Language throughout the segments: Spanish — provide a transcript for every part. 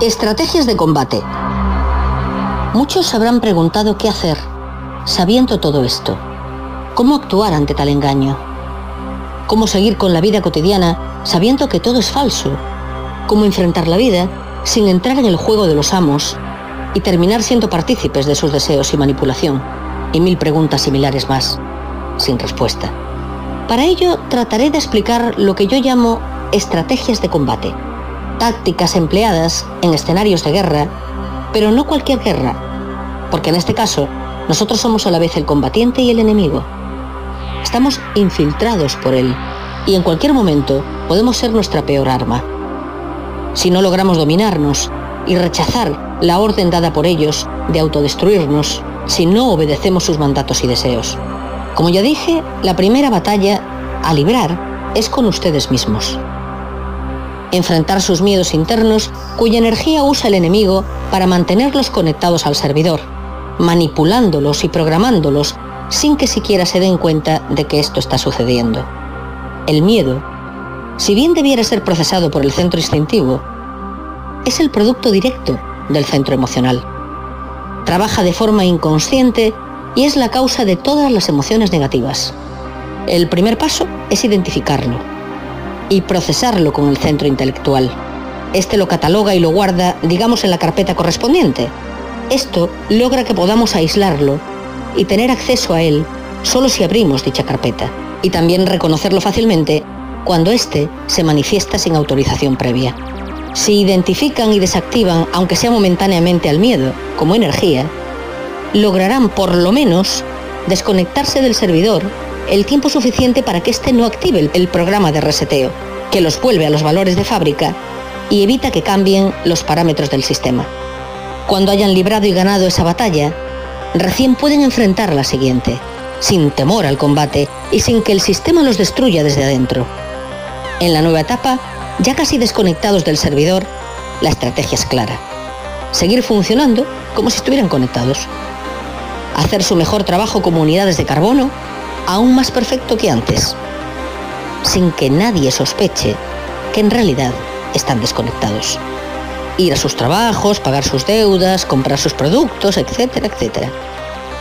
Estrategias de combate. Muchos habrán preguntado qué hacer, sabiendo todo esto. ¿Cómo actuar ante tal engaño? ¿Cómo seguir con la vida cotidiana sabiendo que todo es falso? ¿Cómo enfrentar la vida sin entrar en el juego de los amos y terminar siendo partícipes de sus deseos y manipulación? Y mil preguntas similares más, sin respuesta. Para ello trataré de explicar lo que yo llamo estrategias de combate tácticas empleadas en escenarios de guerra, pero no cualquier guerra, porque en este caso nosotros somos a la vez el combatiente y el enemigo. Estamos infiltrados por él y en cualquier momento podemos ser nuestra peor arma. Si no logramos dominarnos y rechazar la orden dada por ellos de autodestruirnos, si no obedecemos sus mandatos y deseos. Como ya dije, la primera batalla a librar es con ustedes mismos enfrentar sus miedos internos cuya energía usa el enemigo para mantenerlos conectados al servidor, manipulándolos y programándolos sin que siquiera se den cuenta de que esto está sucediendo. El miedo, si bien debiera ser procesado por el centro instintivo, es el producto directo del centro emocional. Trabaja de forma inconsciente y es la causa de todas las emociones negativas. El primer paso es identificarlo y procesarlo con el centro intelectual. Este lo cataloga y lo guarda, digamos, en la carpeta correspondiente. Esto logra que podamos aislarlo y tener acceso a él solo si abrimos dicha carpeta, y también reconocerlo fácilmente cuando éste se manifiesta sin autorización previa. Si identifican y desactivan, aunque sea momentáneamente al miedo, como energía, lograrán por lo menos desconectarse del servidor el tiempo suficiente para que éste no active el programa de reseteo, que los vuelve a los valores de fábrica y evita que cambien los parámetros del sistema. Cuando hayan librado y ganado esa batalla, recién pueden enfrentar la siguiente, sin temor al combate y sin que el sistema los destruya desde adentro. En la nueva etapa, ya casi desconectados del servidor, la estrategia es clara. Seguir funcionando como si estuvieran conectados. Hacer su mejor trabajo como unidades de carbono aún más perfecto que antes, sin que nadie sospeche que en realidad están desconectados. Ir a sus trabajos, pagar sus deudas, comprar sus productos, etcétera, etcétera.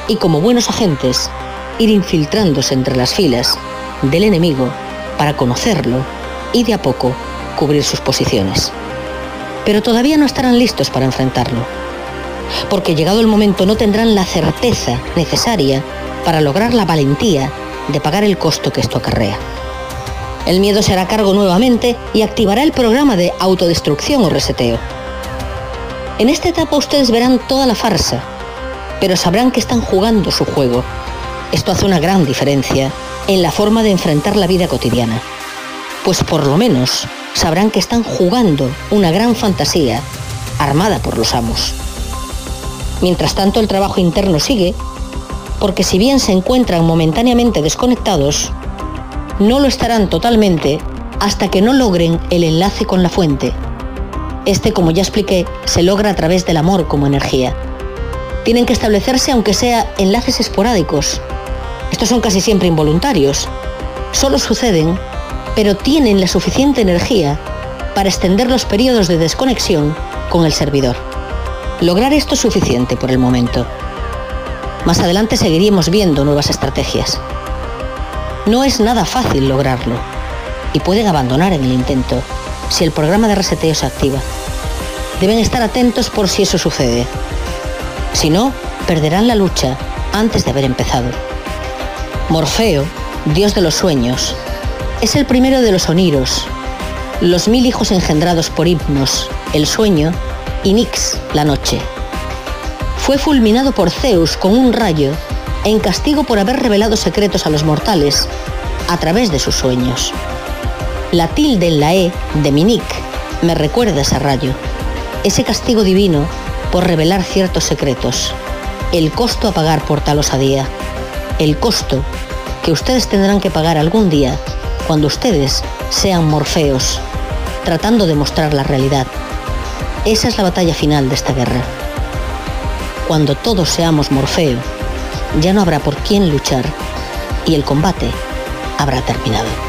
Y como buenos agentes, ir infiltrándose entre las filas del enemigo para conocerlo y de a poco cubrir sus posiciones. Pero todavía no estarán listos para enfrentarlo, porque llegado el momento no tendrán la certeza necesaria para lograr la valentía de pagar el costo que esto acarrea. El miedo se hará cargo nuevamente y activará el programa de autodestrucción o reseteo. En esta etapa ustedes verán toda la farsa, pero sabrán que están jugando su juego. Esto hace una gran diferencia en la forma de enfrentar la vida cotidiana. Pues por lo menos sabrán que están jugando una gran fantasía armada por los amos. Mientras tanto el trabajo interno sigue porque si bien se encuentran momentáneamente desconectados, no lo estarán totalmente hasta que no logren el enlace con la fuente. Este, como ya expliqué, se logra a través del amor como energía. Tienen que establecerse aunque sea enlaces esporádicos. Estos son casi siempre involuntarios. Solo suceden, pero tienen la suficiente energía para extender los periodos de desconexión con el servidor. Lograr esto es suficiente por el momento. Más adelante seguiríamos viendo nuevas estrategias. No es nada fácil lograrlo y pueden abandonar en el intento si el programa de reseteo se activa. Deben estar atentos por si eso sucede. Si no, perderán la lucha antes de haber empezado. Morfeo, dios de los sueños, es el primero de los oniros, los mil hijos engendrados por himnos, el sueño, y Nix, la noche fue fulminado por Zeus con un rayo en castigo por haber revelado secretos a los mortales a través de sus sueños. La tilde en la E de Minik me recuerda ese rayo, ese castigo divino por revelar ciertos secretos, el costo a pagar por tal osadía, el costo que ustedes tendrán que pagar algún día cuando ustedes sean morfeos, tratando de mostrar la realidad. Esa es la batalla final de esta guerra. Cuando todos seamos Morfeo, ya no habrá por quién luchar y el combate habrá terminado.